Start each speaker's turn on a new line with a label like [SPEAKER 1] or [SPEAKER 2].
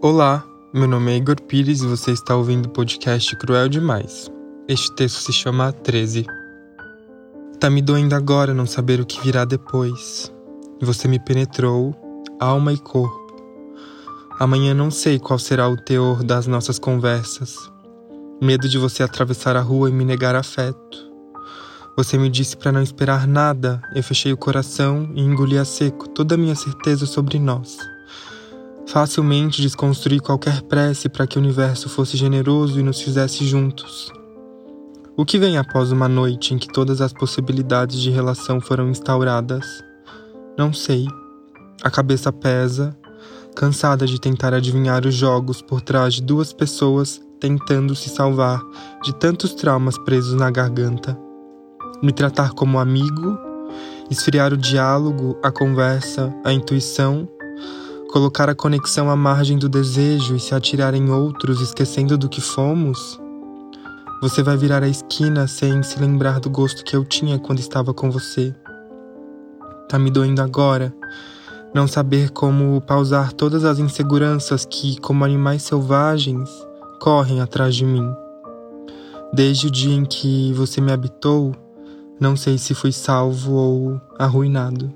[SPEAKER 1] Olá, meu nome é Igor Pires e você está ouvindo o podcast Cruel Demais. Este texto se chama 13. Tá me doendo agora não saber o que virá depois. Você me penetrou, alma e corpo. Amanhã não sei qual será o teor das nossas conversas. Medo de você atravessar a rua e me negar afeto. Você me disse para não esperar nada, eu fechei o coração e engoli a seco toda a minha certeza sobre nós. Facilmente desconstruí qualquer prece para que o universo fosse generoso e nos fizesse juntos. O que vem após uma noite em que todas as possibilidades de relação foram instauradas? Não sei. A cabeça pesa, cansada de tentar adivinhar os jogos por trás de duas pessoas tentando se salvar de tantos traumas presos na garganta. Me tratar como amigo, esfriar o diálogo, a conversa, a intuição colocar a conexão à margem do desejo e se atirar em outros, esquecendo do que fomos? Você vai virar a esquina sem se lembrar do gosto que eu tinha quando estava com você. Tá me doendo agora não saber como pausar todas as inseguranças que, como animais selvagens, correm atrás de mim. Desde o dia em que você me habitou, não sei se fui salvo ou arruinado.